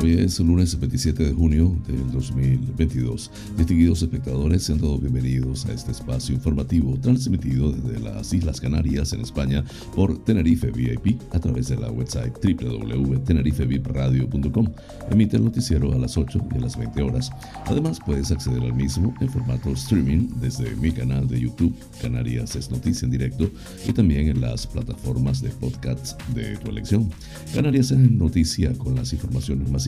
Hoy es lunes 27 de junio del 2022. Distinguidos espectadores, sean todos bienvenidos a este espacio informativo transmitido desde las Islas Canarias en España por Tenerife VIP a través de la website www.tenerifevipradio.com. Emite el noticiero a las 8 y a las 20 horas. Además, puedes acceder al mismo en formato streaming desde mi canal de YouTube, Canarias es Noticia en Directo, y también en las plataformas de podcasts de tu elección. Canarias es Noticia con las informaciones más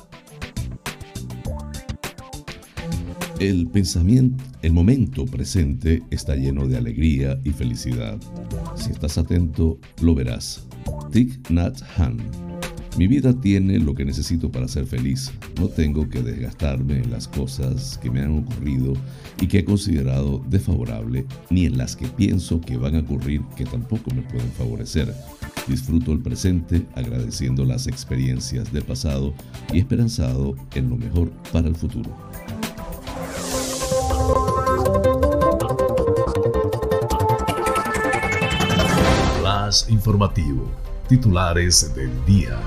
El pensamiento, el momento presente está lleno de alegría y felicidad. Si estás atento, lo verás. Thich Nhat Hanh. Mi vida tiene lo que necesito para ser feliz. No tengo que desgastarme en las cosas que me han ocurrido y que he considerado desfavorable, ni en las que pienso que van a ocurrir que tampoco me pueden favorecer. Disfruto el presente agradeciendo las experiencias del pasado y esperanzado en lo mejor para el futuro. Informativo. Titulares del día.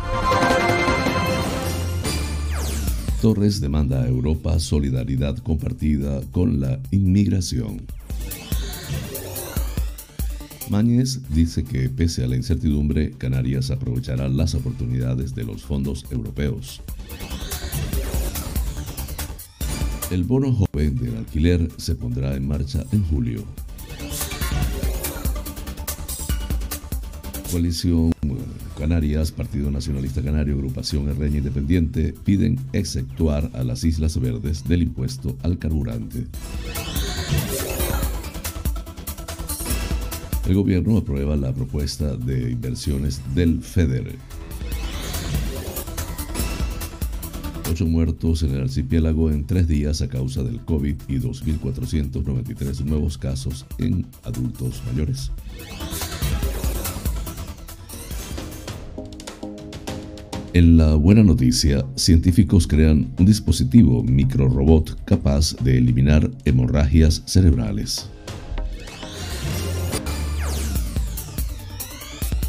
Torres demanda a Europa solidaridad compartida con la inmigración. Mañez dice que pese a la incertidumbre, Canarias aprovechará las oportunidades de los fondos europeos. El bono joven del alquiler se pondrá en marcha en julio. Coalición Canarias, Partido Nacionalista Canario, Agrupación Herreña Independiente piden exceptuar a las Islas Verdes del impuesto al carburante. El gobierno aprueba la propuesta de inversiones del FEDER. Ocho muertos en el archipiélago en tres días a causa del COVID y 2.493 nuevos casos en adultos mayores. En la buena noticia, científicos crean un dispositivo microrobot capaz de eliminar hemorragias cerebrales.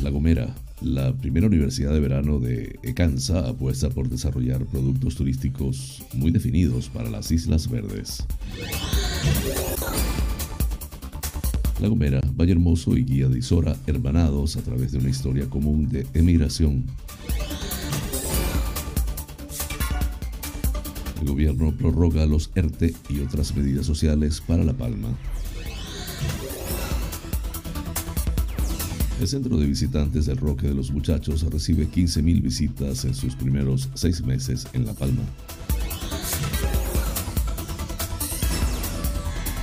La Gomera, la primera universidad de verano de Ecansa, apuesta por desarrollar productos turísticos muy definidos para las Islas Verdes. La Gomera, Valle Hermoso y Guía de Isora hermanados a través de una historia común de emigración El gobierno prorroga los ERTE y otras medidas sociales para La Palma. El centro de visitantes del Roque de los Muchachos recibe 15.000 visitas en sus primeros seis meses en La Palma.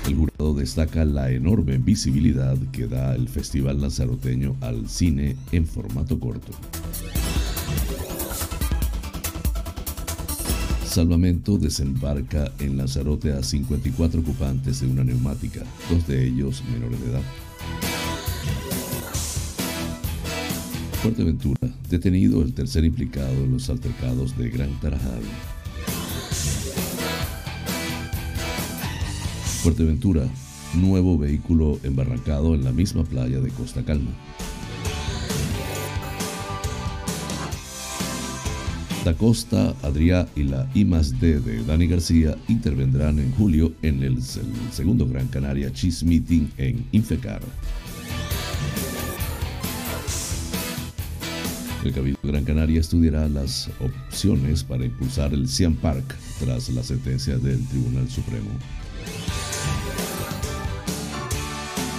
El jurado destaca la enorme visibilidad que da el Festival Lanzaroteño al cine en formato corto. Salvamento desembarca en Lanzarote a 54 ocupantes de una neumática, dos de ellos menores de edad. Fuerteventura, detenido el tercer implicado en los altercados de Gran Tarajal. Fuerteventura, nuevo vehículo embarrancado en la misma playa de Costa Calma. Da Costa, Adrià y la I+D de Dani García intervendrán en julio en el, segundo Gran Canaria Cheese Meeting en Infecar. El Cabildo Gran Canaria estudiará las opciones para impulsar el Cian Park tras la sentencia del Tribunal Supremo.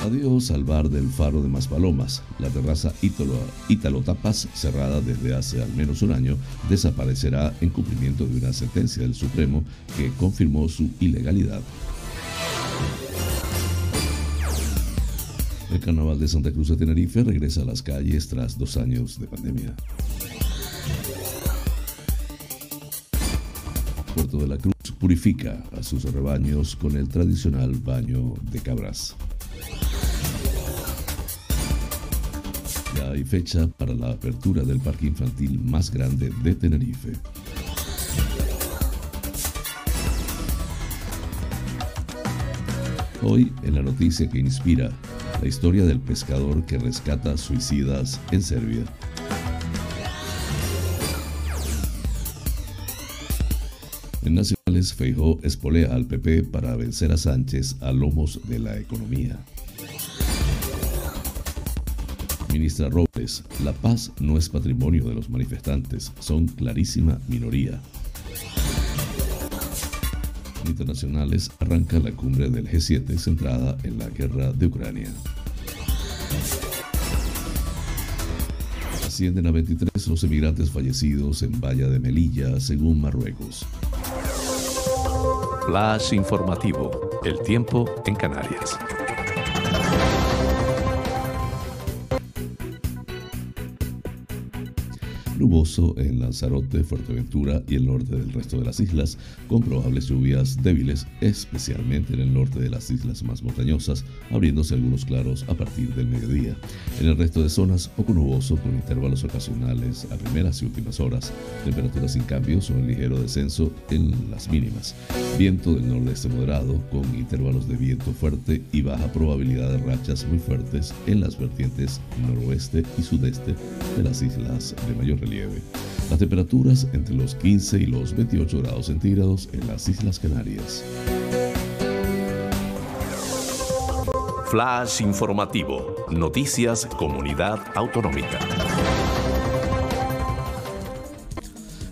Adiós al bar del Faro de Maspalomas. La terraza Ítalo, Tapas, cerrada desde hace al menos un año, desaparecerá en cumplimiento de una sentencia del Supremo que confirmó su ilegalidad. El carnaval de Santa Cruz de Tenerife regresa a las calles tras dos años de pandemia. Puerto de la Cruz purifica a sus rebaños con el tradicional baño de cabras. Hay fecha para la apertura del parque infantil más grande de Tenerife. Hoy, en la noticia que inspira la historia del pescador que rescata suicidas en Serbia. En Nacionales, Feijó espolea al PP para vencer a Sánchez a lomos de la economía. Ministra Robles, la paz no es patrimonio de los manifestantes, son clarísima minoría. Internacionales arranca la cumbre del G7 centrada en la guerra de Ucrania. Ascienden a 23 los emigrantes fallecidos en Valla de Melilla, según Marruecos. Flash informativo. El tiempo en Canarias. Nuboso en Lanzarote, Fuerteventura y el norte del resto de las islas, con probables lluvias débiles, especialmente en el norte de las islas más montañosas, abriéndose algunos claros a partir del mediodía. En el resto de zonas, poco nuboso con intervalos ocasionales a primeras y últimas horas, temperaturas sin cambios o en ligero descenso en las mínimas. Viento del nordeste moderado con intervalos de viento fuerte y baja probabilidad de rachas muy fuertes en las vertientes noroeste y sudeste de las islas de mayor relieve. Las temperaturas entre los 15 y los 28 grados centígrados en las Islas Canarias. Flash informativo. Noticias Comunidad Autonómica.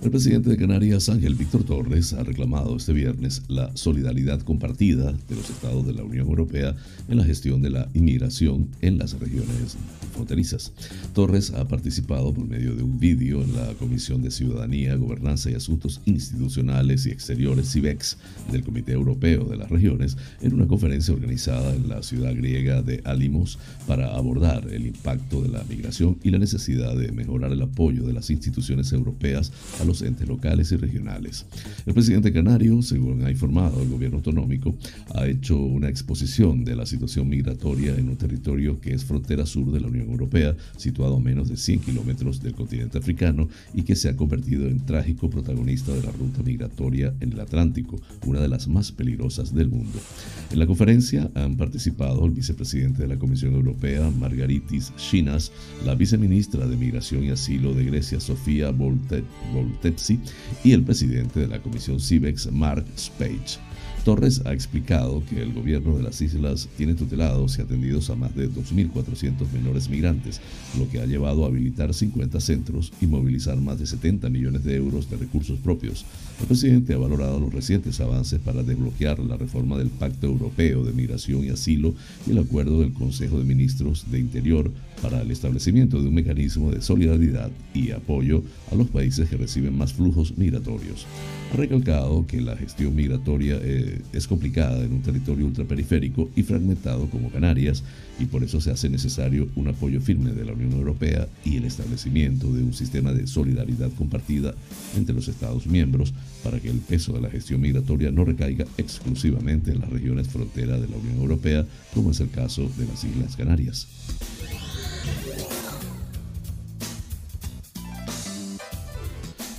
El presidente de Canarias, Ángel Víctor Torres, ha reclamado este viernes la solidaridad compartida de los estados de la Unión Europea en la gestión de la inmigración en las regiones fronterizas. Torres ha participado por medio de un vídeo en la Comisión de Ciudadanía, Gobernanza y Asuntos Institucionales y Exteriores, CIVEX, del Comité Europeo de las Regiones, en una conferencia organizada en la ciudad griega de Alimos para abordar el impacto de la migración y la necesidad de mejorar el apoyo de las instituciones europeas a los entes locales y regionales. El presidente canario, según ha informado el gobierno autonómico, ha hecho una exposición de la situación migratoria en un territorio que es frontera sur de la Unión Europea, situado a menos de 100 kilómetros del continente africano y que se ha convertido en trágico protagonista de la ruta migratoria en el Atlántico, una de las más peligrosas del mundo. En la conferencia han participado el vicepresidente de la Comisión Europea, Margaritis Chinas, la viceministra de Migración y Asilo de Grecia, Sofía Volte Tepsi y el presidente de la Comisión CIVEX, Mark Spage. Torres ha explicado que el gobierno de las islas tiene tutelados y atendidos a más de 2.400 menores migrantes, lo que ha llevado a habilitar 50 centros y movilizar más de 70 millones de euros de recursos propios. El presidente ha valorado los recientes avances para desbloquear la reforma del Pacto Europeo de Migración y Asilo y el acuerdo del Consejo de Ministros de Interior para el establecimiento de un mecanismo de solidaridad y apoyo a los países que reciben más flujos migratorios. Ha recalcado que la gestión migratoria eh, es complicada en un territorio ultraperiférico y fragmentado como Canarias y por eso se hace necesario un apoyo firme de la Unión Europea y el establecimiento de un sistema de solidaridad compartida entre los Estados miembros para que el peso de la gestión migratoria no recaiga exclusivamente en las regiones frontera de la Unión Europea, como es el caso de las Islas Canarias.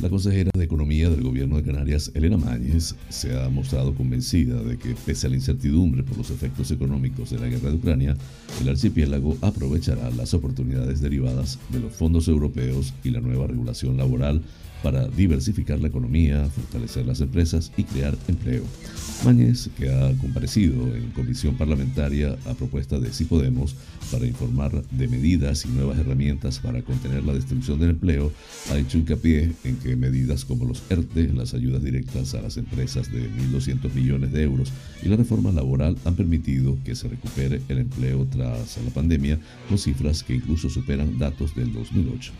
La consejera de Economía del Gobierno de Canarias, Elena Mañez, se ha mostrado convencida de que, pese a la incertidumbre por los efectos económicos de la guerra de Ucrania, el archipiélago aprovechará las oportunidades derivadas de los fondos europeos y la nueva regulación laboral para diversificar la economía, fortalecer las empresas y crear empleo. Mañez, que ha comparecido en comisión parlamentaria a propuesta de Sí Podemos para informar de medidas y nuevas herramientas para contener la destrucción del empleo, ha hecho hincapié en que medidas como los ERTE, las ayudas directas a las empresas de 1.200 millones de euros y la reforma laboral han permitido que se recupere el empleo tras la pandemia con cifras que incluso superan datos del 2008.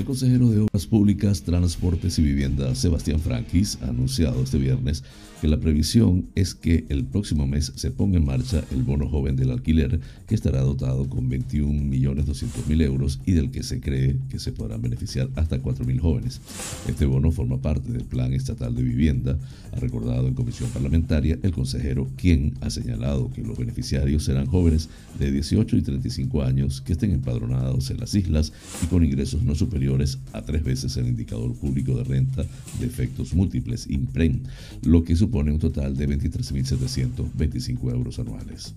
El consejero de Obras Públicas, Transportes y Vivienda, Sebastián Frankis, ha anunciado este viernes que la previsión es que el próximo mes se ponga en marcha el bono joven del alquiler, que estará dotado con 21.200.000 euros y del que se cree que se podrán beneficiar hasta 4.000 jóvenes. Este bono forma parte del Plan Estatal de Vivienda, ha recordado en comisión parlamentaria el consejero, quien ha señalado que los beneficiarios serán jóvenes de 18 y 35 años que estén empadronados en las islas y con ingresos no superiores a tres veces el indicador público de renta de efectos múltiples, IMPREN, lo que supone un total de 23.725 euros anuales.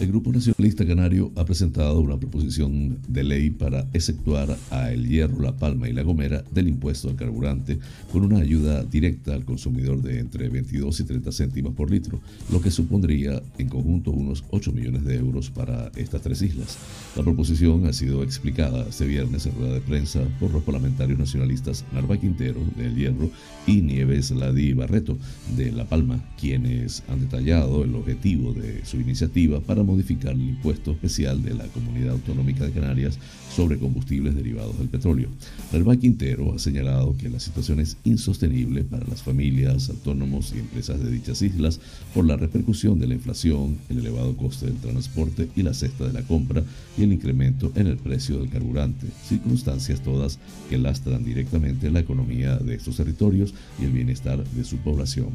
El Grupo Nacionalista Canario ha presentado una proposición de ley para exceptuar a El Hierro, La Palma y La Gomera del impuesto al carburante con una ayuda directa al consumidor de entre 22 y 30 céntimos por litro, lo que supondría en conjunto unos 8 millones de euros para estas tres islas. La proposición ha sido explicada este viernes en rueda de prensa por los parlamentarios nacionalistas Narva Quintero de El Hierro y Nieves Ladí Barreto de La Palma, quienes han detallado el objetivo de su iniciativa para modificar el impuesto especial de la Comunidad Autonómica de Canarias sobre combustibles derivados del petróleo. Nerva Quintero ha señalado que la situación es insostenible para las familias, autónomos y empresas de dichas islas por la repercusión de la inflación, el elevado coste del transporte y la cesta de la compra y el incremento en el precio del carburante, circunstancias todas que lastran directamente la economía de estos territorios y el bienestar de su población.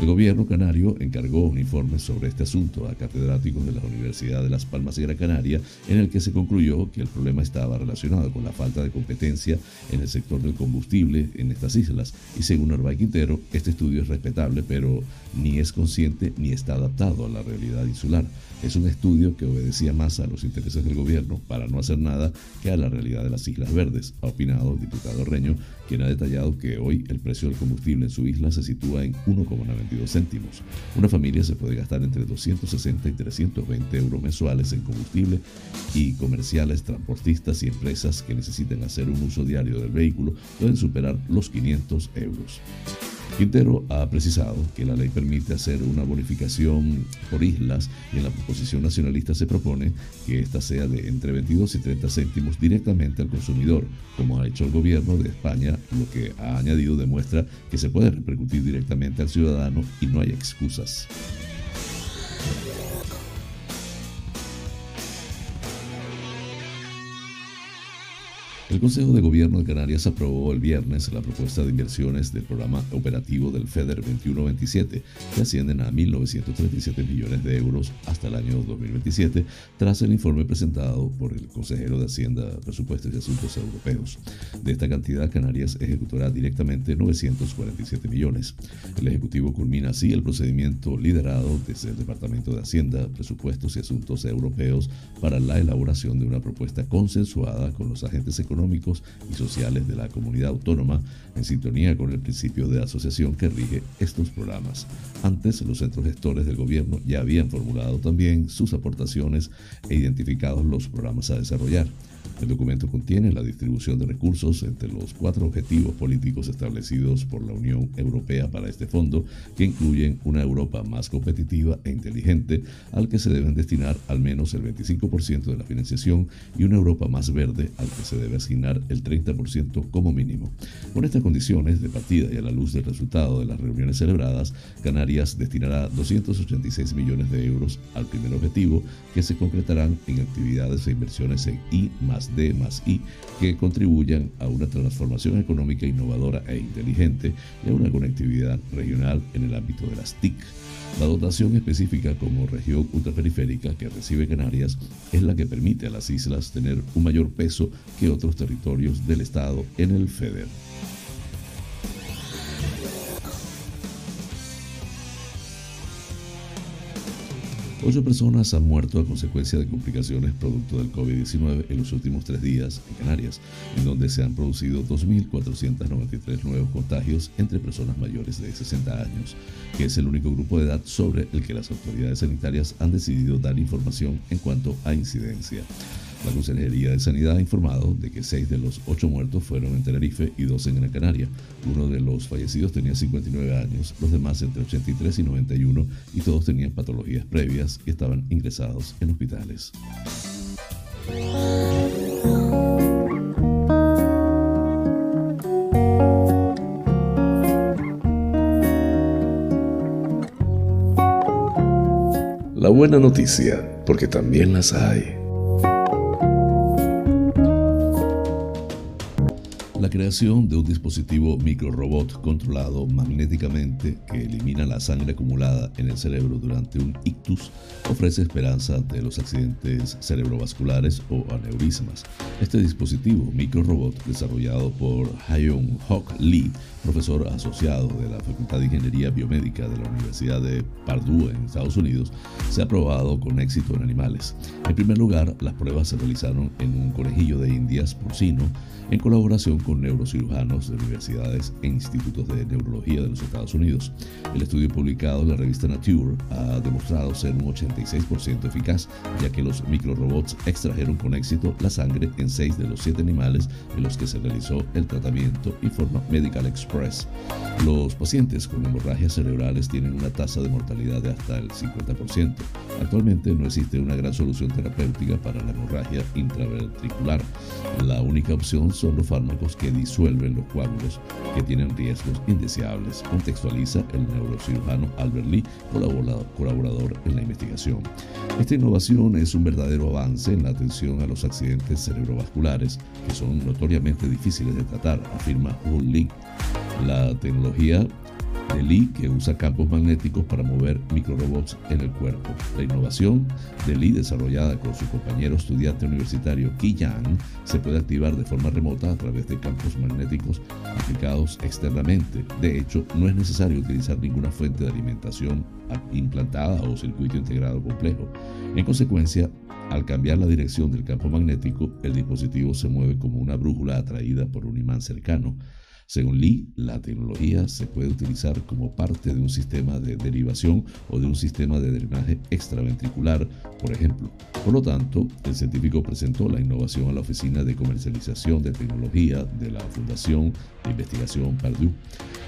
El gobierno canario encargó un informe sobre este asunto a catedráticos de la Universidad de Las Palmas y Gran Canaria, en el que se concluyó que el problema estaba relacionado con la falta de competencia en el sector del combustible en estas islas. Y según Orbay Quintero, este estudio es respetable, pero ni es consciente ni está adaptado a la realidad insular. Es un estudio que obedecía más a los intereses del gobierno para no hacer nada que a la realidad de las Islas Verdes, ha opinado el diputado Reño, quien ha detallado que hoy el precio del combustible en su isla se sitúa en 1,92 céntimos. Una familia se puede gastar entre 260 y 320 euros mensuales en combustible y comerciales, transportistas y empresas que necesiten hacer un uso diario del vehículo pueden superar los 500 euros. Quintero ha precisado que la ley permite hacer una bonificación por islas y en la proposición nacionalista se propone que ésta sea de entre 22 y 30 céntimos directamente al consumidor, como ha hecho el gobierno de España, lo que ha añadido demuestra que se puede repercutir directamente al ciudadano y no hay excusas. El Consejo de Gobierno de Canarias aprobó el viernes la propuesta de inversiones del programa operativo del FEDER 2127, que ascienden a 1.937 millones de euros hasta el año 2027, tras el informe presentado por el consejero de Hacienda, Presupuestos y Asuntos Europeos. De esta cantidad, Canarias ejecutará directamente 947 millones. El Ejecutivo culmina así el procedimiento liderado desde el Departamento de Hacienda, Presupuestos y Asuntos Europeos para la elaboración de una propuesta consensuada con los agentes económicos económicos y sociales de la comunidad autónoma en sintonía con el principio de asociación que rige estos programas. Antes, los centros gestores del gobierno ya habían formulado también sus aportaciones e identificado los programas a desarrollar. El documento contiene la distribución de recursos entre los cuatro objetivos políticos establecidos por la Unión Europea para este fondo, que incluyen una Europa más competitiva e inteligente, al que se deben destinar al menos el 25% de la financiación, y una Europa más verde, al que se debe asignar el 30% como mínimo. Con estas condiciones de partida y a la luz del resultado de las reuniones celebradas, Canarias destinará 286 millones de euros al primer objetivo, que se concretarán en actividades e inversiones en I más D más I que contribuyan a una transformación económica innovadora e inteligente y a una conectividad regional en el ámbito de las TIC. La dotación específica como región ultraperiférica que recibe Canarias es la que permite a las islas tener un mayor peso que otros territorios del Estado en el FEDER. Ocho personas han muerto a consecuencia de complicaciones producto del COVID-19 en los últimos tres días en Canarias, en donde se han producido 2.493 nuevos contagios entre personas mayores de 60 años, que es el único grupo de edad sobre el que las autoridades sanitarias han decidido dar información en cuanto a incidencia. La Consejería de Sanidad ha informado de que seis de los ocho muertos fueron en Tenerife y dos en Gran Canaria. Uno de los fallecidos tenía 59 años, los demás entre 83 y 91 y todos tenían patologías previas y estaban ingresados en hospitales. La buena noticia, porque también las hay. Creación de un dispositivo microrobot controlado magnéticamente que elimina la sangre acumulada en el cerebro durante un ictus ofrece esperanza ante los accidentes cerebrovasculares o aneurismas. Este dispositivo microrobot, desarrollado por Hyun Hok Lee, profesor asociado de la Facultad de Ingeniería Biomédica de la Universidad de Purdue en Estados Unidos, se ha probado con éxito en animales. En primer lugar, las pruebas se realizaron en un conejillo de indias porcino en colaboración con neurocirujanos de universidades e institutos de neurología de los Estados Unidos. El estudio publicado en la revista Nature ha demostrado ser un 86% eficaz, ya que los microrobots extrajeron con éxito la sangre en seis de los siete animales en los que se realizó el tratamiento, informa Medical Express. Los pacientes con hemorragias cerebrales tienen una tasa de mortalidad de hasta el 50%. Actualmente no existe una gran solución terapéutica para la hemorragia intraventricular. La única opción son los fármacos que disuelven los coágulos que tienen riesgos indeseables, contextualiza el neurocirujano Albert Lee, colaborador en la investigación. Esta innovación es un verdadero avance en la atención a los accidentes cerebrovasculares, que son notoriamente difíciles de tratar, afirma Wu Lee. La tecnología de Lee que usa campos magnéticos para mover microrobots en el cuerpo. La innovación de Lee desarrollada con su compañero estudiante universitario Ki Yang se puede activar de forma remota a través de campos magnéticos aplicados externamente. De hecho, no es necesario utilizar ninguna fuente de alimentación implantada o circuito integrado complejo. En consecuencia, al cambiar la dirección del campo magnético, el dispositivo se mueve como una brújula atraída por un imán cercano. Según Lee, la tecnología se puede utilizar como parte de un sistema de derivación o de un sistema de drenaje extraventricular, por ejemplo. Por lo tanto, el científico presentó la innovación a la Oficina de Comercialización de Tecnología de la Fundación de Investigación Purdue.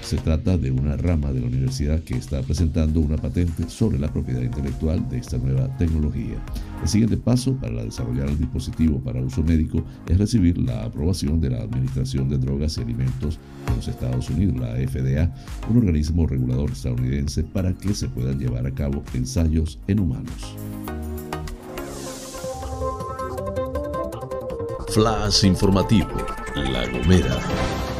Se trata de una rama de la universidad que está presentando una patente sobre la propiedad intelectual de esta nueva tecnología. El siguiente paso para desarrollar el dispositivo para uso médico es recibir la aprobación de la Administración de Drogas y Alimentos de los Estados Unidos, la FDA, un organismo regulador estadounidense, para que se puedan llevar a cabo ensayos en humanos. Flash informativo, La Gomera.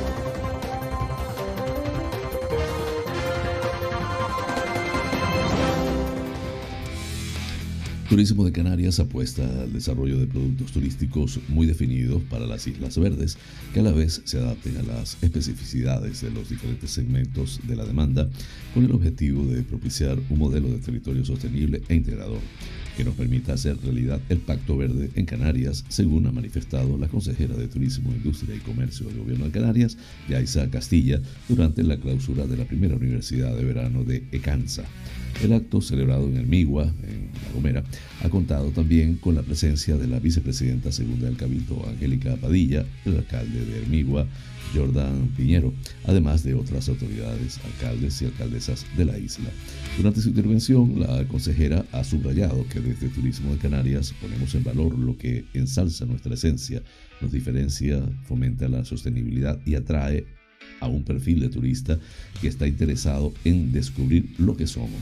Turismo de Canarias apuesta al desarrollo de productos turísticos muy definidos para las Islas Verdes, que a la vez se adapten a las especificidades de los diferentes segmentos de la demanda, con el objetivo de propiciar un modelo de territorio sostenible e integrador, que nos permita hacer realidad el Pacto Verde en Canarias, según ha manifestado la consejera de Turismo, Industria y Comercio del Gobierno de Canarias, Yaisa Castilla, durante la clausura de la primera Universidad de Verano de Ecansa. El acto celebrado en Hermigua, en La Gomera, ha contado también con la presencia de la vicepresidenta segunda del Cabildo, Angélica Padilla, el alcalde de Hermigua, Jordan Piñero, además de otras autoridades, alcaldes y alcaldesas de la isla. Durante su intervención, la consejera ha subrayado que desde Turismo de Canarias ponemos en valor lo que ensalza nuestra esencia, nos diferencia, fomenta la sostenibilidad y atrae a un perfil de turista que está interesado en descubrir lo que somos.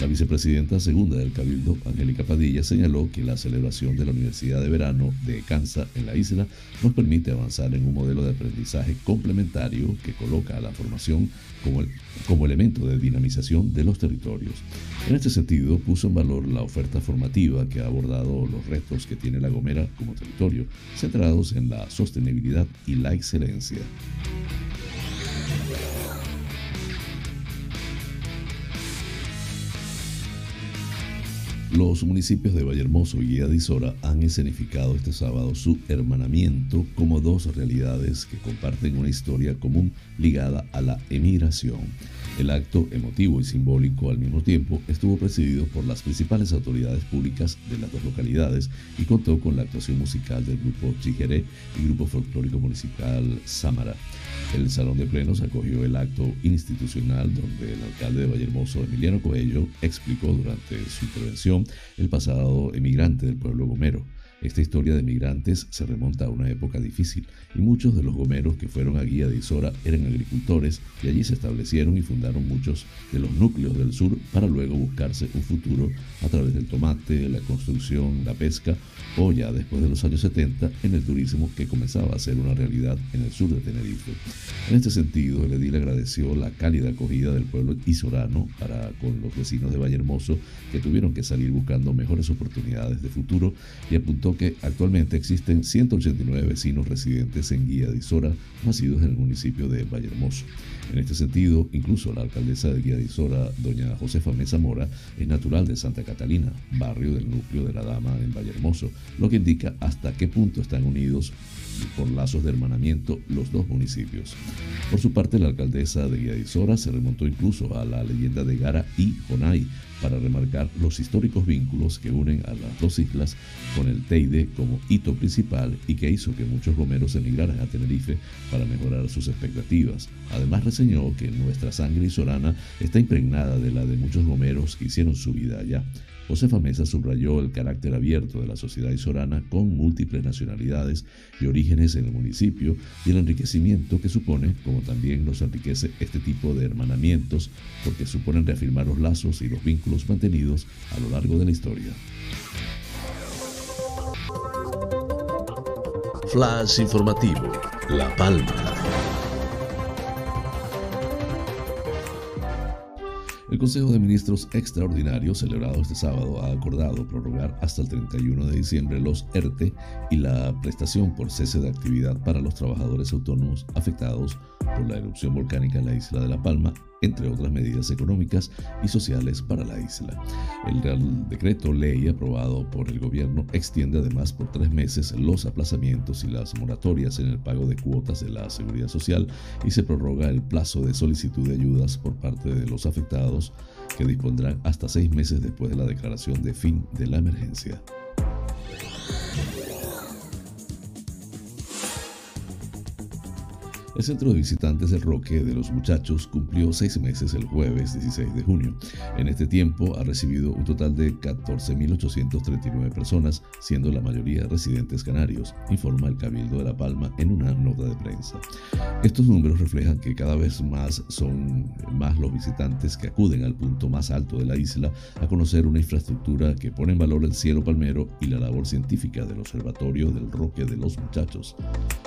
La vicepresidenta segunda del Cabildo, Angélica Padilla, señaló que la celebración de la Universidad de Verano de Kansas en la isla nos permite avanzar en un modelo de aprendizaje complementario que coloca a la formación como, como elemento de dinamización de los territorios. En este sentido, puso en valor la oferta formativa que ha abordado los retos que tiene La Gomera como territorio, centrados en la sostenibilidad y la excelencia. Los municipios de Vallehermoso y Guía de Isora han escenificado este sábado su hermanamiento como dos realidades que comparten una historia común ligada a la emigración. El acto emotivo y simbólico al mismo tiempo estuvo presidido por las principales autoridades públicas de las dos localidades y contó con la actuación musical del grupo Chijeré y grupo folclórico municipal Samara. El Salón de Plenos acogió el acto institucional donde el alcalde de Vallehermoso, Emiliano Coello, explicó durante su intervención el pasado emigrante del pueblo gomero. Esta historia de migrantes se remonta a una época difícil y muchos de los gomeros que fueron a Guía de Isora eran agricultores y allí se establecieron y fundaron muchos de los núcleos del sur para luego buscarse un futuro a través del tomate, la construcción, la pesca o ya después de los años 70 en el turismo que comenzaba a ser una realidad en el sur de Tenerife. En este sentido, el edil agradeció la cálida acogida del pueblo isorano para con los vecinos de Valle Hermoso que tuvieron que salir buscando mejores oportunidades de futuro y apuntó que actualmente existen 189 vecinos residentes en Guía de Isora, nacidos en el municipio de Vallehermoso. En este sentido, incluso la alcaldesa de Guía de Isora, doña Josefa Mesa Mora, es natural de Santa Catalina, barrio del núcleo de la Dama en Vallehermoso, lo que indica hasta qué punto están unidos por lazos de hermanamiento los dos municipios. Por su parte, la alcaldesa de Guía de Isora se remontó incluso a la leyenda de Gara y Jonay, para remarcar los históricos vínculos que unen a las dos islas con el Teide como hito principal y que hizo que muchos gomeros emigraran a Tenerife para mejorar sus expectativas. Además reseñó que nuestra sangre isorana está impregnada de la de muchos gomeros que hicieron su vida allá. Josefa Mesa subrayó el carácter abierto de la sociedad isorana con múltiples nacionalidades y orígenes en el municipio y el enriquecimiento que supone, como también nos enriquece este tipo de hermanamientos, porque suponen reafirmar los lazos y los vínculos mantenidos a lo largo de la historia. Flash informativo, La Palma. El Consejo de Ministros Extraordinario, celebrado este sábado, ha acordado prorrogar hasta el 31 de diciembre los ERTE y la prestación por cese de actividad para los trabajadores autónomos afectados por la erupción volcánica en la isla de La Palma entre otras medidas económicas y sociales para la isla. El Real Decreto Ley aprobado por el gobierno extiende además por tres meses los aplazamientos y las moratorias en el pago de cuotas de la seguridad social y se prorroga el plazo de solicitud de ayudas por parte de los afectados que dispondrán hasta seis meses después de la declaración de fin de la emergencia. El centro de visitantes del Roque de los Muchachos cumplió seis meses el jueves 16 de junio. En este tiempo ha recibido un total de 14.839 personas, siendo la mayoría residentes canarios, informa el Cabildo de La Palma en una nota de prensa. Estos números reflejan que cada vez más son más los visitantes que acuden al punto más alto de la isla a conocer una infraestructura que pone en valor el cielo palmero y la labor científica del Observatorio del Roque de los Muchachos.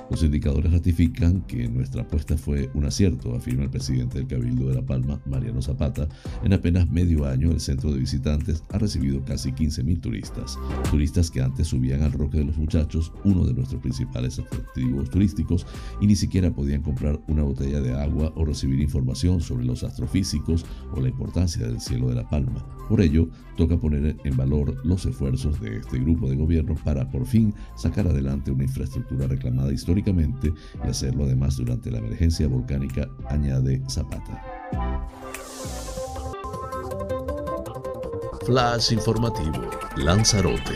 Los indicadores ratifican que nuestra apuesta fue un acierto, afirma el presidente del Cabildo de La Palma, Mariano Zapata. En apenas medio año, el centro de visitantes ha recibido casi 15.000 turistas. Turistas que antes subían al Roque de los Muchachos, uno de nuestros principales atractivos turísticos, y ni siquiera podían comprar una botella de agua o recibir información sobre los astrofísicos o la importancia del cielo de La Palma. Por ello, toca poner en valor los esfuerzos de este grupo de gobierno para por fin sacar adelante una infraestructura reclamada históricamente y hacerlo además durante la emergencia volcánica, añade Zapata. Flash informativo, Lanzarote.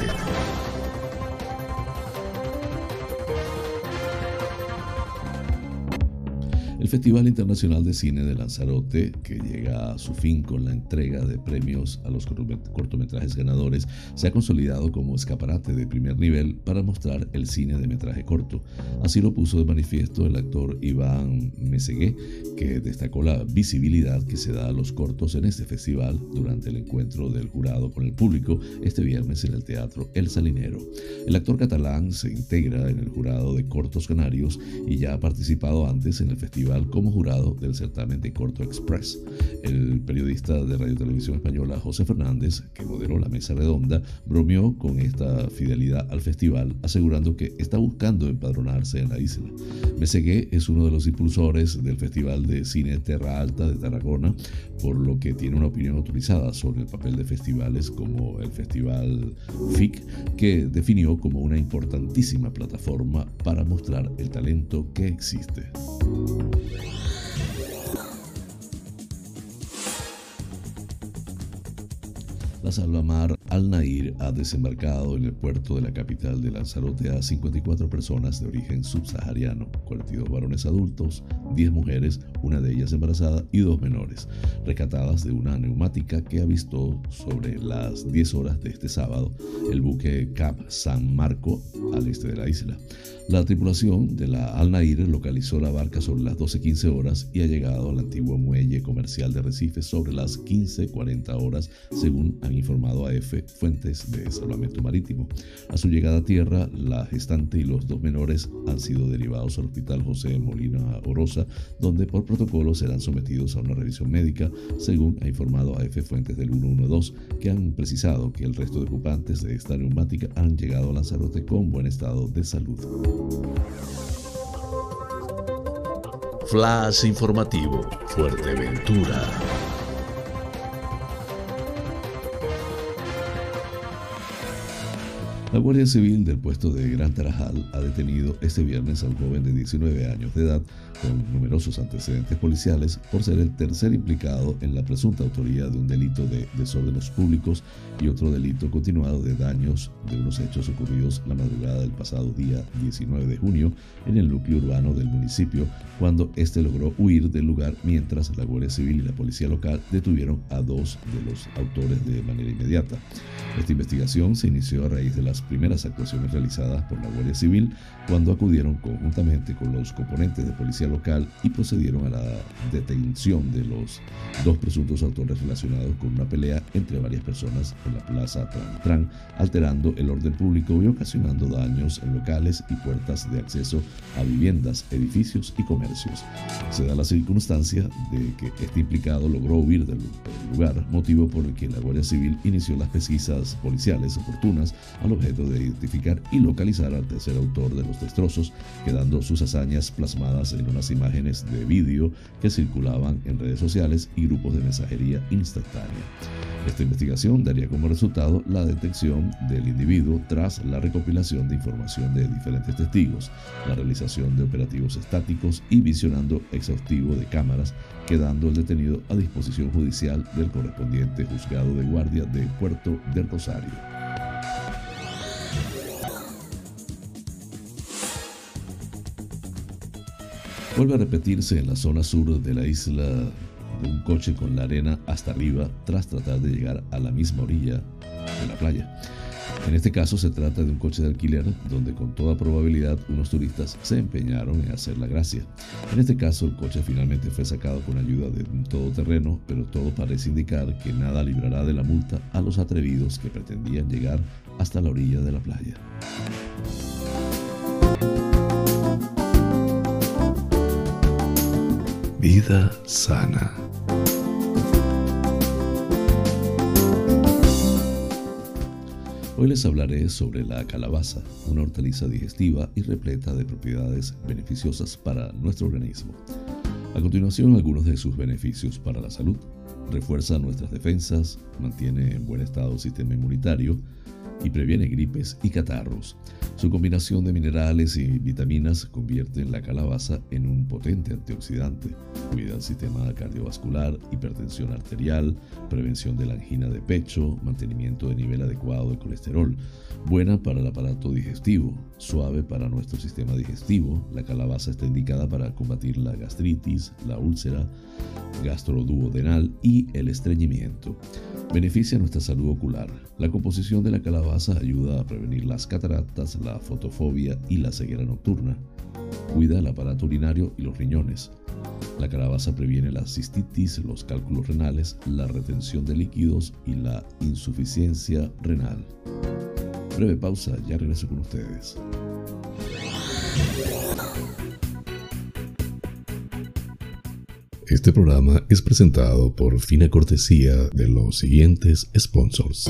El Festival Internacional de Cine de Lanzarote, que llega a su fin con la entrega de premios a los cortometrajes ganadores, se ha consolidado como escaparate de primer nivel para mostrar el cine de metraje corto. Así lo puso de manifiesto el actor Iván Mesegué, que destacó la visibilidad que se da a los cortos en este festival durante el encuentro del jurado con el público este viernes en el Teatro El Salinero. El actor catalán se integra en el jurado de cortos canarios y ya ha participado antes en el Festival festival como jurado del certamen de Corto Express. El periodista de Radio Televisión Española José Fernández, que moderó la mesa redonda, bromeó con esta fidelidad al festival, asegurando que está buscando empadronarse en la isla. Mesegué es uno de los impulsores del Festival de Cine Terra Alta de Tarragona, por lo que tiene una opinión autorizada sobre el papel de festivales como el Festival FIC, que definió como una importantísima plataforma para mostrar el talento que existe. La salvamar Al Nair ha desembarcado en el puerto de la capital de Lanzarote a 54 personas de origen subsahariano, 42 varones adultos, 10 mujeres, una de ellas embarazada y dos menores, rescatadas de una neumática que avistó sobre las 10 horas de este sábado el buque Cap San Marco al este de la isla. La tripulación de la Al Nair localizó la barca sobre las 12.15 horas y ha llegado al antiguo muelle comercial de Recife sobre las 15.40 horas, según han informado a Fuentes de salvamento marítimo. A su llegada a tierra, la gestante y los dos menores han sido derivados al Hospital José Molina Orosa, donde por protocolo serán sometidos a una revisión médica, según ha informado a EFE fuentes del 112, que han precisado que el resto de ocupantes de esta neumática han llegado a Lanzarote con buen estado de salud. Flash informativo, Fuerteventura. La Guardia Civil del puesto de Gran Tarajal ha detenido este viernes a un joven de 19 años de edad con numerosos antecedentes policiales por ser el tercer implicado en la presunta autoría de un delito de desórdenes públicos y otro delito continuado de daños de unos hechos ocurridos la madrugada del pasado día 19 de junio en el núcleo urbano del municipio, cuando éste logró huir del lugar mientras la Guardia Civil y la policía local detuvieron a dos de los autores de manera inmediata. Esta investigación se inició a raíz de las primeras actuaciones realizadas por la Guardia Civil cuando acudieron conjuntamente con los componentes de policía local y procedieron a la detención de los dos presuntos autores relacionados con una pelea entre varias personas en la plaza Tran, alterando el orden público y ocasionando daños en locales y puertas de acceso a viviendas, edificios y comercios. Se da la circunstancia de que este implicado logró huir del lugar, motivo por el que la Guardia Civil inició las pesquisas policiales oportunas al objeto de identificar y localizar al tercer autor de los destrozos, quedando sus hazañas plasmadas en unas imágenes de vídeo que circulaban en redes sociales y grupos de mensajería instantánea. Esta investigación daría como resultado la detección del individuo tras la recopilación de información de diferentes testigos, la realización de operativos estáticos y visionando exhaustivo de cámaras, quedando el detenido a disposición judicial del correspondiente juzgado de guardia de Puerto del Rosario. Vuelve a repetirse en la zona sur de la isla un coche con la arena hasta arriba tras tratar de llegar a la misma orilla de la playa. En este caso se trata de un coche de alquiler donde con toda probabilidad unos turistas se empeñaron en hacer la gracia. En este caso el coche finalmente fue sacado con ayuda de un todoterreno, pero todo parece indicar que nada librará de la multa a los atrevidos que pretendían llegar hasta la orilla de la playa. Vida sana. Hoy les hablaré sobre la calabaza, una hortaliza digestiva y repleta de propiedades beneficiosas para nuestro organismo. A continuación, algunos de sus beneficios para la salud. Refuerza nuestras defensas, mantiene en buen estado el sistema inmunitario, y previene gripes y catarros. Su combinación de minerales y vitaminas convierte la calabaza en un potente antioxidante. Cuida el sistema cardiovascular, hipertensión arterial, prevención de la angina de pecho, mantenimiento de nivel adecuado de colesterol. Buena para el aparato digestivo, suave para nuestro sistema digestivo. La calabaza está indicada para combatir la gastritis, la úlcera gastroduodenal y el estreñimiento. Beneficia nuestra salud ocular. La composición de la calabaza ayuda a prevenir las cataratas, la fotofobia y la ceguera nocturna. Cuida el aparato urinario y los riñones. La calabaza previene la cistitis, los cálculos renales, la retención de líquidos y la insuficiencia renal. Breve pausa, ya regreso con ustedes. Este programa es presentado por fina cortesía de los siguientes sponsors.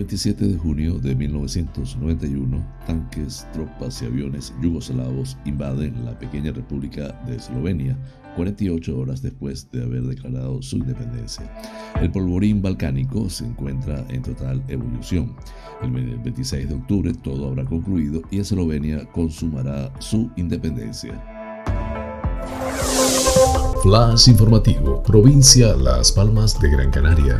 27 de junio de 1991, tanques, tropas y aviones yugoslavos invaden la pequeña república de Eslovenia 48 horas después de haber declarado su independencia. El polvorín balcánico se encuentra en total evolución. El 26 de octubre todo habrá concluido y Eslovenia consumará su independencia. Flash informativo, provincia Las Palmas de Gran Canaria.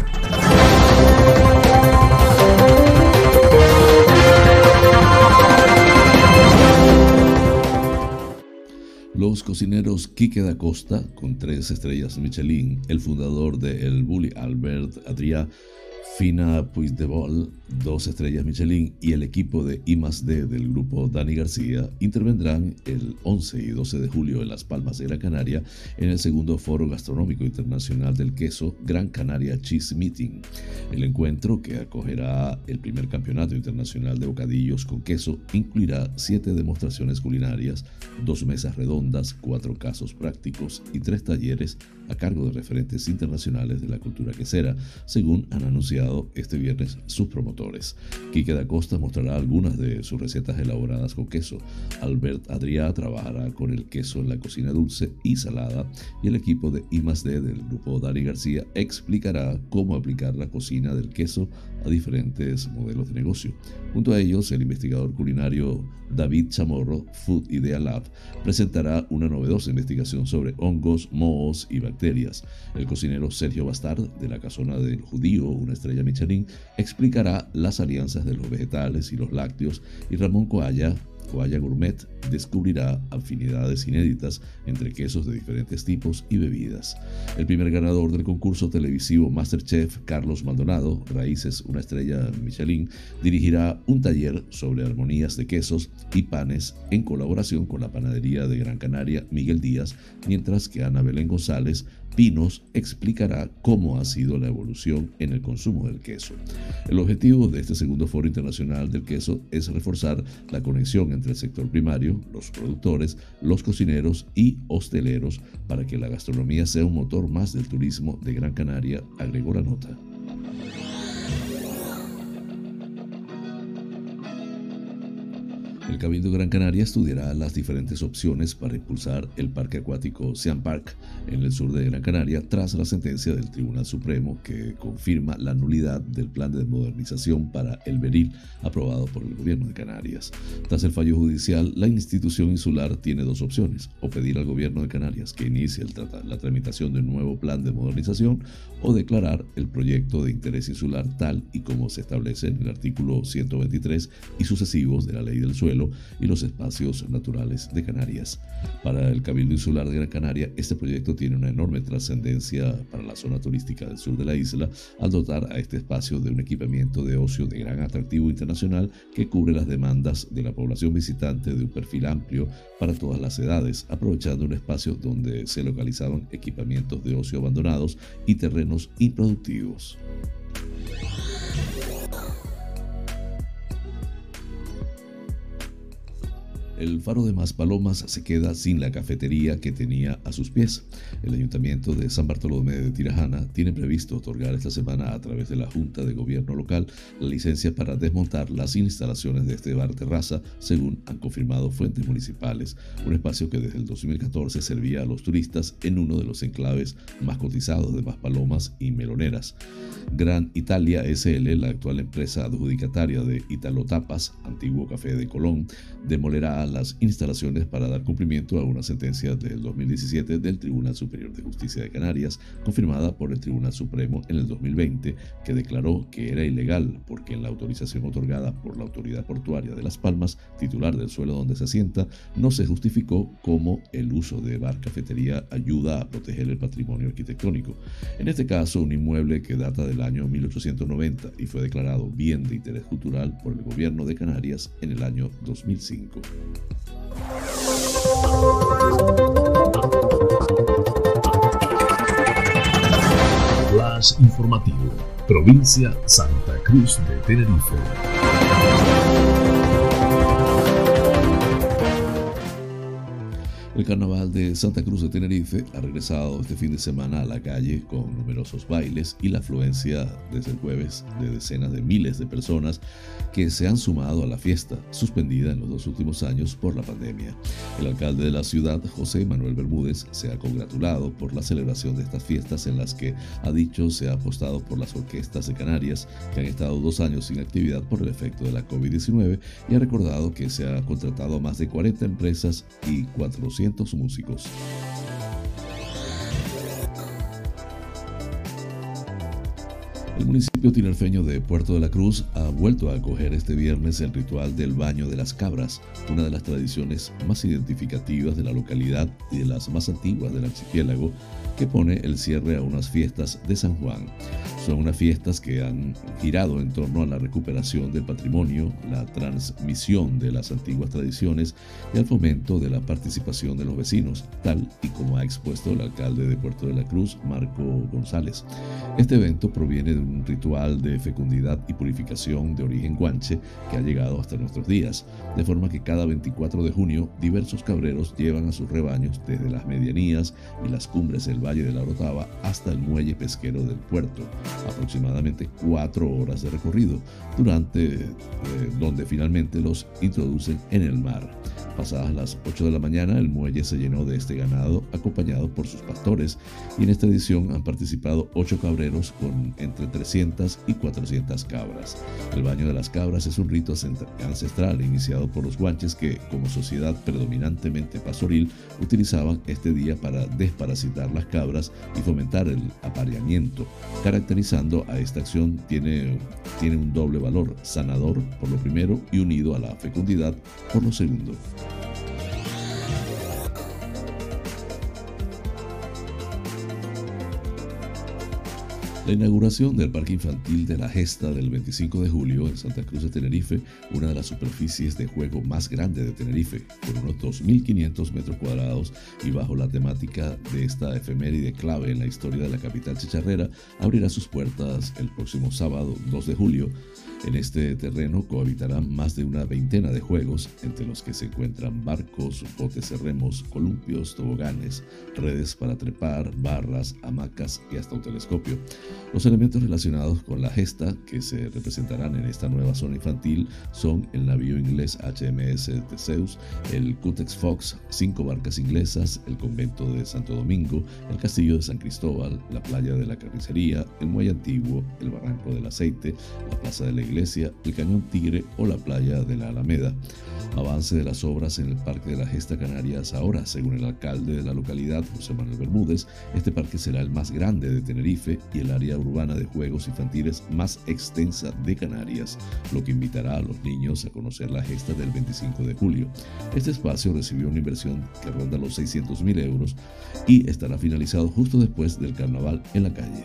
Los cocineros Quique da Costa, con tres estrellas Michelin, el fundador de El Bully Albert Adrià, Fina Puigdebol, dos estrellas Michelin y el equipo de I+D del grupo Dani García intervendrán el 11 y 12 de julio en Las Palmas de Gran Canaria en el segundo Foro Gastronómico Internacional del Queso Gran Canaria Cheese Meeting. El encuentro, que acogerá el primer campeonato internacional de bocadillos con queso, incluirá siete demostraciones culinarias, dos mesas redondas, cuatro casos prácticos y tres talleres a cargo de referentes internacionales de la cultura quesera, según han anunciado este viernes sus promotores. Quique da Costa mostrará algunas de sus recetas elaboradas con queso. Albert Adrià trabajará con el queso en la cocina dulce y salada y el equipo de I+D del grupo Dari García explicará cómo aplicar la cocina del queso a diferentes modelos de negocio. Junto a ellos, el investigador culinario David Chamorro, Food Idea Lab, presentará una novedosa investigación sobre hongos, mohos y bacterias. El cocinero Sergio Bastard, de la casona del judío, una estrella Michelin, explicará las alianzas de los vegetales y los lácteos y Ramón Coalla, Coalla Gourmet descubrirá afinidades inéditas entre quesos de diferentes tipos y bebidas. El primer ganador del concurso televisivo Masterchef, Carlos Maldonado, Raíces, una estrella Michelin, dirigirá un taller sobre armonías de quesos y panes en colaboración con la panadería de Gran Canaria Miguel Díaz, mientras que Ana Belén González Pinos explicará cómo ha sido la evolución en el consumo del queso. El objetivo de este segundo foro internacional del queso es reforzar la conexión entre el sector primario, los productores, los cocineros y hosteleros para que la gastronomía sea un motor más del turismo de Gran Canaria, agregó la nota. El Cabildo Gran Canaria estudiará las diferentes opciones para impulsar el parque acuático Sean Park en el sur de Gran Canaria tras la sentencia del Tribunal Supremo que confirma la nulidad del plan de modernización para el Beril aprobado por el gobierno de Canarias. Tras el fallo judicial, la institución insular tiene dos opciones, o pedir al gobierno de Canarias que inicie la tramitación de un nuevo plan de modernización o declarar el proyecto de interés insular tal y como se establece en el artículo 123 y sucesivos de la ley del suelo y los espacios naturales de Canarias. Para el Cabildo Insular de Gran Canaria, este proyecto tiene una enorme trascendencia para la zona turística del sur de la isla al dotar a este espacio de un equipamiento de ocio de gran atractivo internacional que cubre las demandas de la población visitante de un perfil amplio para todas las edades, aprovechando un espacio donde se localizaban equipamientos de ocio abandonados y terrenos improductivos. El faro de Maspalomas se queda sin la cafetería que tenía a sus pies. El ayuntamiento de San Bartolomé de Tirajana tiene previsto otorgar esta semana a través de la Junta de Gobierno local la licencia para desmontar las instalaciones de este bar terraza, según han confirmado fuentes municipales, un espacio que desde el 2014 servía a los turistas en uno de los enclaves más cotizados de Maspalomas y Meloneras. Gran Italia SL, la actual empresa adjudicataria de Italo Tapas, antiguo café de Colón, demolerá las instalaciones para dar cumplimiento a una sentencia del 2017 del Tribunal Superior de Justicia de Canarias, confirmada por el Tribunal Supremo en el 2020, que declaró que era ilegal porque en la autorización otorgada por la Autoridad Portuaria de Las Palmas, titular del suelo donde se asienta, no se justificó cómo el uso de bar cafetería ayuda a proteger el patrimonio arquitectónico. En este caso, un inmueble que data del año 1890 y fue declarado bien de interés cultural por el gobierno de Canarias en el año 2005. Flash informativo, provincia Santa Cruz de Tenerife. El carnaval de Santa Cruz de Tenerife ha regresado este fin de semana a la calle con numerosos bailes y la afluencia desde el jueves de decenas de miles de personas que se han sumado a la fiesta, suspendida en los dos últimos años por la pandemia. El alcalde de la ciudad, José Manuel Bermúdez, se ha congratulado por la celebración de estas fiestas en las que, ha dicho, se ha apostado por las orquestas de Canarias, que han estado dos años sin actividad por el efecto de la COVID-19, y ha recordado que se ha contratado a más de 40 empresas y 400 El municipio tinerfeño de Puerto de la Cruz ha vuelto a acoger este viernes el ritual del baño de las cabras, una de las tradiciones más identificativas de la localidad y de las más antiguas del archipiélago, que pone el cierre a unas fiestas de San Juan. Son unas fiestas que han girado en torno a la recuperación del patrimonio, la transmisión de las antiguas tradiciones y al fomento de la participación de los vecinos, tal y como ha expuesto el alcalde de Puerto de la Cruz, Marco González. Este evento proviene de un ritual de fecundidad y purificación de origen guanche que ha llegado hasta nuestros días, de forma que cada 24 de junio diversos cabreros llevan a sus rebaños desde las medianías y las cumbres del Valle de la Orotava hasta el muelle pesquero del puerto, aproximadamente cuatro horas de recorrido, durante eh, donde finalmente los introducen en el mar. Pasadas las 8 de la mañana, el muelle se llenó de este ganado acompañado por sus pastores y en esta edición han participado 8 cabreros con entre 300 y 400 cabras. El baño de las cabras es un rito ancestral iniciado por los guanches que, como sociedad predominantemente pastoril, utilizaban este día para desparasitar las cabras y fomentar el apareamiento. Caracterizando a esta acción tiene, tiene un doble valor, sanador por lo primero y unido a la fecundidad por lo segundo. La inauguración del Parque Infantil de la Gesta del 25 de julio en Santa Cruz de Tenerife, una de las superficies de juego más grandes de Tenerife, con unos 2.500 metros cuadrados y bajo la temática de esta efeméride clave en la historia de la capital chicharrera, abrirá sus puertas el próximo sábado 2 de julio en este terreno cohabitarán más de una veintena de juegos, entre los que se encuentran barcos, botes de remos, columpios, toboganes, redes para trepar, barras, hamacas y hasta un telescopio. Los elementos relacionados con la gesta que se representarán en esta nueva zona infantil son el navío inglés HMS Theseus, el Cutex Fox, cinco barcas inglesas, el convento de Santo Domingo, el castillo de San Cristóbal, la playa de la carnicería, el muelle antiguo, el barranco del aceite, la plaza de la iglesia, el cañón Tigre o la playa de la Alameda. Avance de las obras en el Parque de la Gesta Canarias ahora, según el alcalde de la localidad, José Manuel Bermúdez, este parque será el más grande de Tenerife y el área urbana de juegos infantiles más extensa de Canarias, lo que invitará a los niños a conocer la gesta del 25 de julio. Este espacio recibió una inversión que ronda los 600 mil euros y estará finalizado justo después del carnaval en la calle.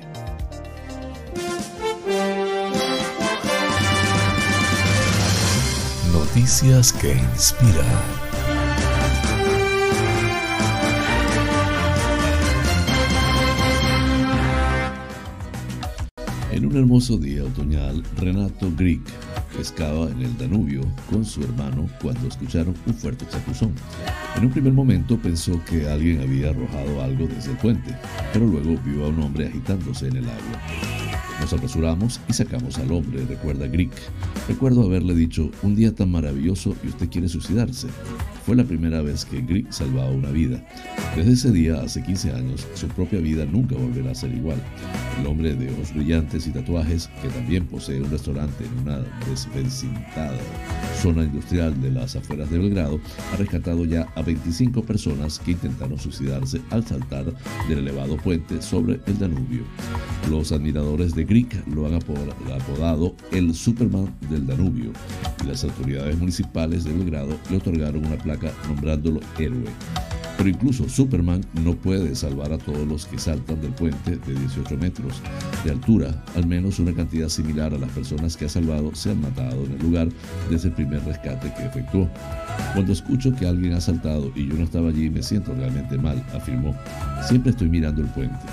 Noticias que inspiran. En un hermoso día otoñal, Renato Grieg pescaba en el Danubio con su hermano cuando escucharon un fuerte chapuzón. En un primer momento pensó que alguien había arrojado algo desde el puente, pero luego vio a un hombre agitándose en el agua. Nos apresuramos y sacamos al hombre, recuerda Grieg. Recuerdo haberle dicho, un día tan maravilloso y usted quiere suicidarse. Fue la primera vez que Grieg salvaba una vida. Desde ese día, hace 15 años, su propia vida nunca volverá a ser igual. El hombre de ojos brillantes y tatuajes, que también posee un restaurante en una desvencintada zona industrial de las afueras de Belgrado, ha rescatado ya a 25 personas que intentaron suicidarse al saltar del elevado puente sobre el Danubio. Los admiradores de Grieg lo han apodado el Superman del Danubio y las autoridades municipales de Belgrado le otorgaron una placa placa nombrandolo héroe. Pero incluso Superman no puede salvar a todos los que saltan del puente de 18 metros de altura. Al menos una cantidad similar a las personas que ha salvado se han matado en el lugar desde el primer rescate que efectuó. Cuando escucho que alguien ha saltado y yo no estaba allí me siento realmente mal, afirmó. Siempre estoy mirando el puente.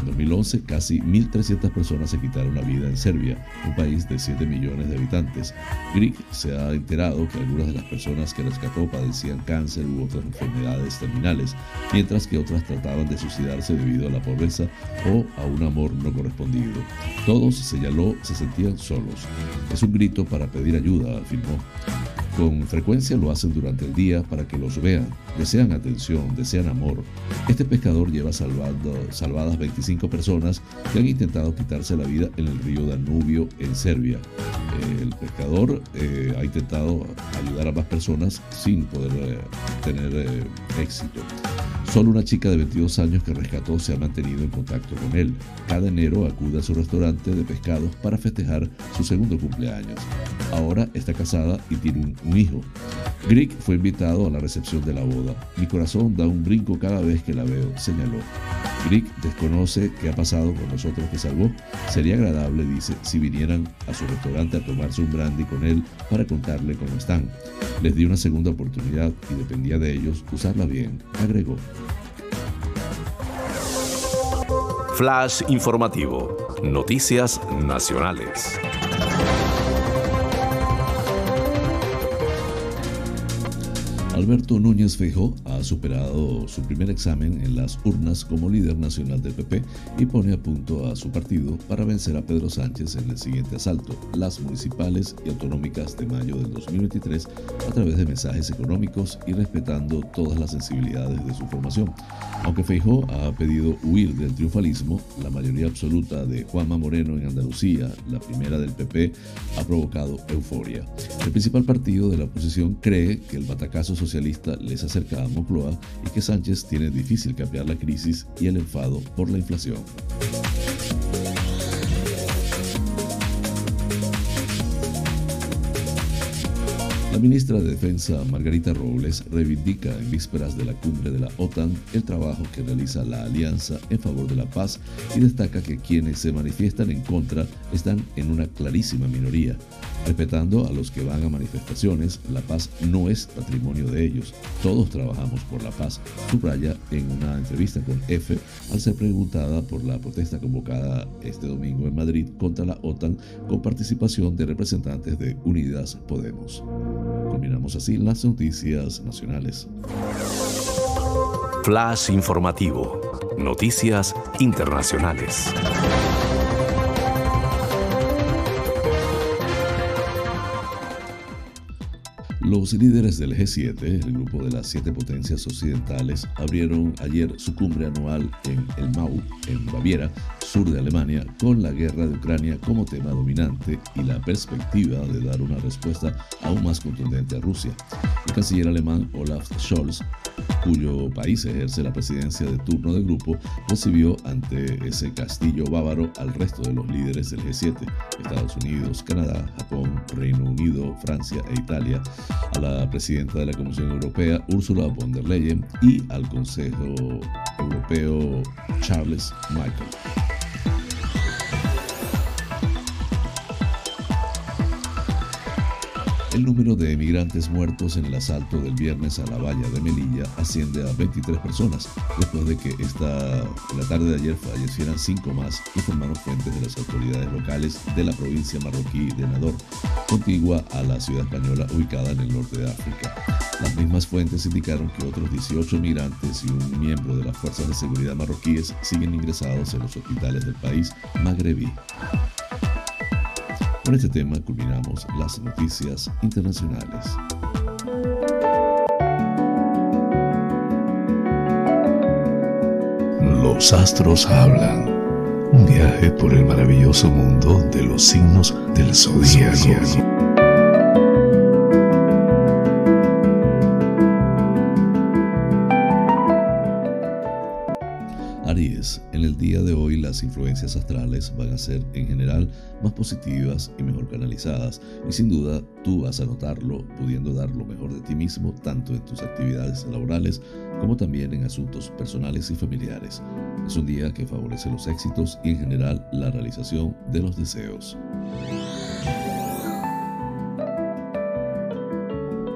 En 2011 casi 1.300 personas se quitaron la vida en Serbia, un país de 7 millones de habitantes. Grieg se ha enterado que algunas de las personas que rescató padecían cáncer u otras enfermedades terminales, mientras que otras trataban de suicidarse debido a la pobreza o a un amor no correspondido. Todos, señaló, se sentían solos. Es un grito para pedir ayuda, afirmó. Con frecuencia lo hacen durante el día para que los vean, desean atención, desean amor. Este pescador lleva salvadas 25 personas que han intentado quitarse la vida en el río Danubio en Serbia. El pescador eh, ha intentado ayudar a más personas sin poder eh, tener eh, éxito. Solo una chica de 22 años que rescató se ha mantenido en contacto con él. Cada enero acude a su restaurante de pescados para festejar su segundo cumpleaños. Ahora está casada y tiene un, hijo. Grieg fue invitado a la recepción de la boda. Mi corazón da un brinco cada vez que la veo, señaló. Grieg desconoce qué ha pasado con los otros que salvó. Sería agradable, dice, si vinieran a su restaurante a tomarse un brandy con él para contarle cómo están. Les di una segunda oportunidad y dependía de ellos usarla bien, agregó. Flash informativo Noticias Nacionales. Alberto Núñez Fejo ha superado su primer examen en las urnas como líder nacional del PP y pone a punto a su partido para vencer a Pedro Sánchez en el siguiente asalto, las municipales y autonómicas de mayo del 2023, a través de mensajes económicos y respetando todas las sensibilidades de su formación. Aunque Feijó ha pedido huir del triunfalismo, la mayoría absoluta de Juanma Moreno en Andalucía, la primera del PP, ha provocado euforia. El principal partido de la oposición cree que el batacazo social socialista les acerca a Y que Sánchez tiene difícil cambiar la crisis y el enfado por la inflación. La ministra de Defensa, Margarita Robles, reivindica en vísperas de la cumbre de la OTAN el trabajo que realiza la alianza en favor de la paz y destaca que quienes se manifiestan en contra están en una clarísima minoría. Respetando a los que van a manifestaciones, la paz no es patrimonio de ellos. Todos trabajamos por la paz, subraya en una entrevista con EFE al ser preguntada por la protesta convocada este domingo en Madrid contra la OTAN con participación de representantes de Unidas Podemos. Combinamos así las noticias nacionales. Flash informativo. Noticias internacionales. Los líderes del G7, el grupo de las siete potencias occidentales, abrieron ayer su cumbre anual en el Mau, en Baviera, sur de Alemania, con la guerra de Ucrania como tema dominante y la perspectiva de dar una respuesta aún más contundente a Rusia. El canciller alemán Olaf Scholz cuyo país ejerce la presidencia de turno del grupo, recibió ante ese castillo bávaro al resto de los líderes del G7, Estados Unidos, Canadá, Japón, Reino Unido, Francia e Italia, a la presidenta de la Comisión Europea, Ursula von der Leyen, y al Consejo Europeo, Charles Michael. El número de emigrantes muertos en el asalto del viernes a la valla de Melilla asciende a 23 personas, después de que esta, la tarde de ayer fallecieran cinco más, informaron fuentes de las autoridades locales de la provincia marroquí de Nador, contigua a la ciudad española ubicada en el norte de África. Las mismas fuentes indicaron que otros 18 migrantes y un miembro de las fuerzas de seguridad marroquíes siguen ingresados en los hospitales del país magrebí. Con este tema culminamos las noticias internacionales. Los astros hablan. Un viaje por el maravilloso mundo de los signos del zodiaco. Las influencias astrales van a ser en general más positivas y mejor canalizadas y sin duda tú vas a notarlo pudiendo dar lo mejor de ti mismo tanto en tus actividades laborales como también en asuntos personales y familiares. Es un día que favorece los éxitos y en general la realización de los deseos.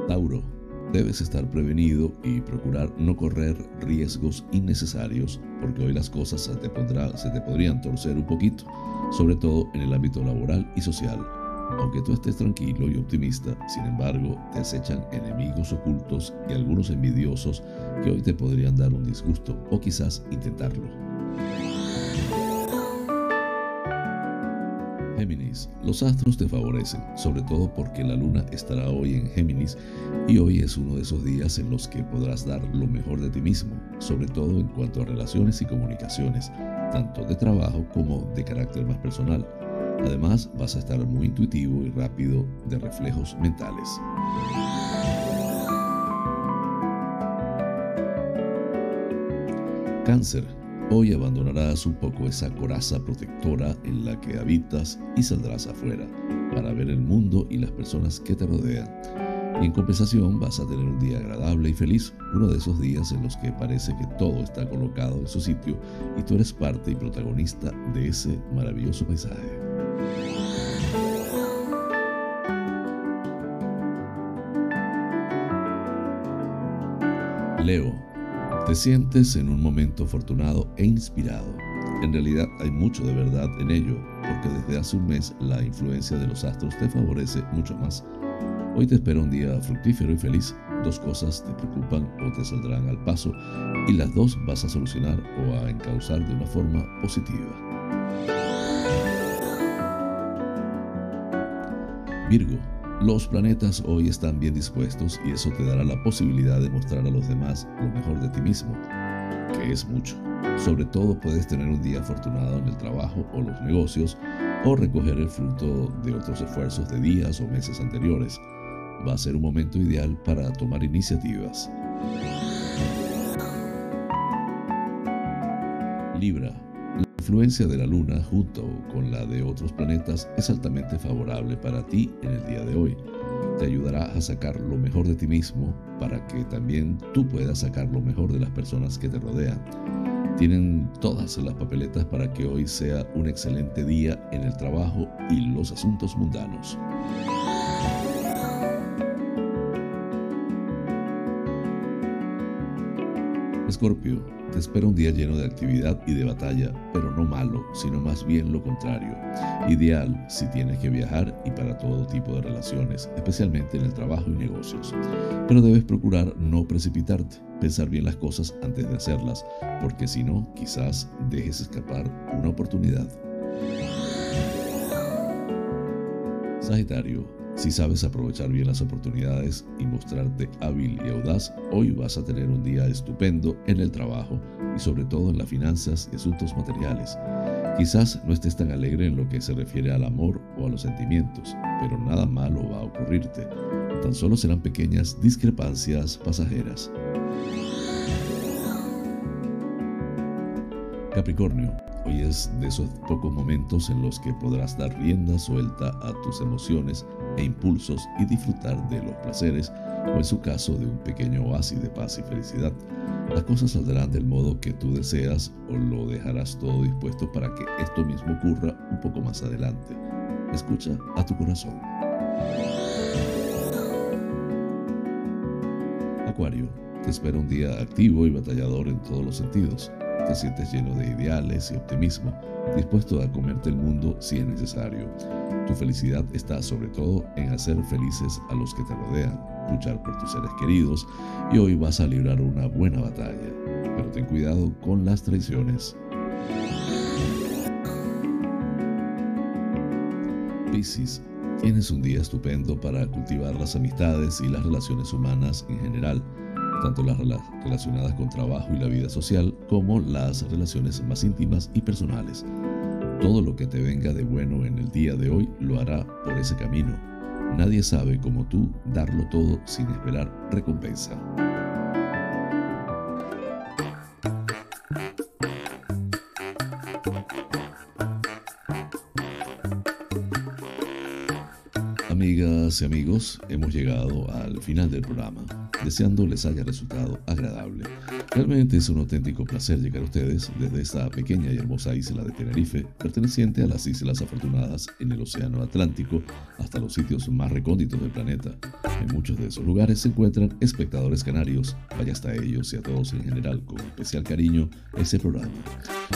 Tauro debes estar prevenido y procurar no correr riesgos innecesarios, porque hoy las cosas se te, podrían torcer un poquito, sobre todo en el ámbito laboral y social. Aunque tú estés tranquilo y optimista, sin embargo, te acechan enemigos ocultos y algunos envidiosos que hoy te podrían dar un disgusto o quizás intentarlo. Géminis, los astros te favorecen, sobre todo porque la luna estará hoy en Géminis y hoy es uno de esos días en los que podrás dar lo mejor de ti mismo, sobre todo en cuanto a relaciones y comunicaciones, tanto de trabajo como de carácter más personal. Además, vas a estar muy intuitivo y rápido de reflejos mentales. Cáncer, Hoy abandonarás un poco esa coraza protectora en la que habitas y saldrás afuera para ver el mundo y las personas que te rodean. Y en compensación vas a tener un día agradable y feliz, uno de esos días en los que parece que todo está colocado en su sitio y tú eres parte y protagonista de ese maravilloso paisaje. Leo, te sientes en un momento afortunado e inspirado. En realidad hay mucho de verdad en ello, porque desde hace un mes la influencia de los astros te favorece mucho más. Hoy te espera un día fructífero y feliz. Dos cosas te preocupan o te saldrán al paso y las dos vas a solucionar o a encauzar de una forma positiva. Virgo, los planetas hoy están bien dispuestos y eso te dará la posibilidad de mostrar a los demás lo mejor de ti mismo, que es mucho. Sobre todo puedes tener un día afortunado en el trabajo o los negocios o recoger el fruto de otros esfuerzos de días o meses anteriores. Va a ser un momento ideal para tomar iniciativas. Libra. La influencia de la Luna junto con la de otros planetas es altamente favorable para ti en el día de hoy. Te ayudará a sacar lo mejor de ti mismo para que también tú puedas sacar lo mejor de las personas que te rodean. Tienen todas las papeletas para que hoy sea un excelente día en el trabajo y los asuntos mundanos. Escorpio, te espera un día lleno de actividad y de batalla, pero no malo, sino más bien lo contrario. Ideal si tienes que viajar y para todo tipo de relaciones, especialmente en el trabajo y negocios. Pero debes procurar no precipitarte, pensar bien las cosas antes de hacerlas, porque si no, quizás dejes escapar una oportunidad. Sagitario, si sabes aprovechar bien las oportunidades y mostrarte hábil y audaz, hoy vas a tener un día estupendo en el trabajo y sobre todo en las finanzas y asuntos materiales. Quizás no estés tan alegre en lo que se refiere al amor o a los sentimientos, pero nada malo va a ocurrirte. Tan solo serán pequeñas discrepancias pasajeras. Capricornio, hoy es de esos pocos momentos en los que podrás dar rienda suelta a tus emociones e impulsos y disfrutar de los placeres o en su caso de un pequeño oasis de paz y felicidad. Las cosas saldrán del modo que tú deseas o lo dejarás todo dispuesto para que esto mismo ocurra un poco más adelante. Escucha a tu corazón. Acuario, te espera un día activo y batallador en todos los sentidos. Te sientes lleno de ideales y optimismo, dispuesto a comerte el mundo si es necesario. Tu felicidad está sobre todo en hacer felices a los que te rodean, luchar por tus seres queridos y hoy vas a librar una buena batalla. Pero ten cuidado con las traiciones. Piscis, tienes un día estupendo para cultivar las amistades y las relaciones humanas en general tanto las relacionadas con trabajo y la vida social como las relaciones más íntimas y personales. Todo lo que te venga de bueno en el día de hoy lo hará por ese camino. Nadie sabe como tú darlo todo sin esperar recompensa. Amigas y amigos, hemos llegado al final del programa deseando les haya resultado agradable. Realmente es un auténtico placer llegar a ustedes desde esta pequeña y hermosa isla de Tenerife, perteneciente a las Islas Afortunadas en el Océano Atlántico, hasta los sitios más recónditos del planeta. En muchos de esos lugares se encuentran espectadores canarios. Vaya hasta ellos y a todos en general con especial cariño ese programa.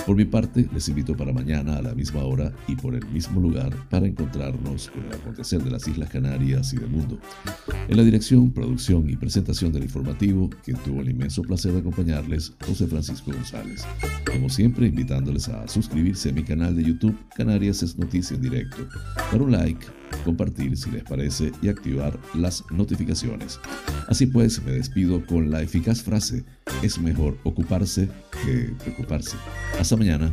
Por mi parte, les invito para mañana a la misma hora y por el mismo lugar para encontrarnos con el acontecer de las Islas Canarias y del mundo. En la dirección, producción y presentación del informativo, quien tuvo el inmenso placer de acompañarles, José Francisco González. Como siempre, invitándoles a suscribirse a mi canal de YouTube, Canarias es Noticia en Directo, dar un like, compartir si les parece y activar las notificaciones. Así pues, me despido con la eficaz frase, es mejor ocuparse que preocuparse. Hasta mañana.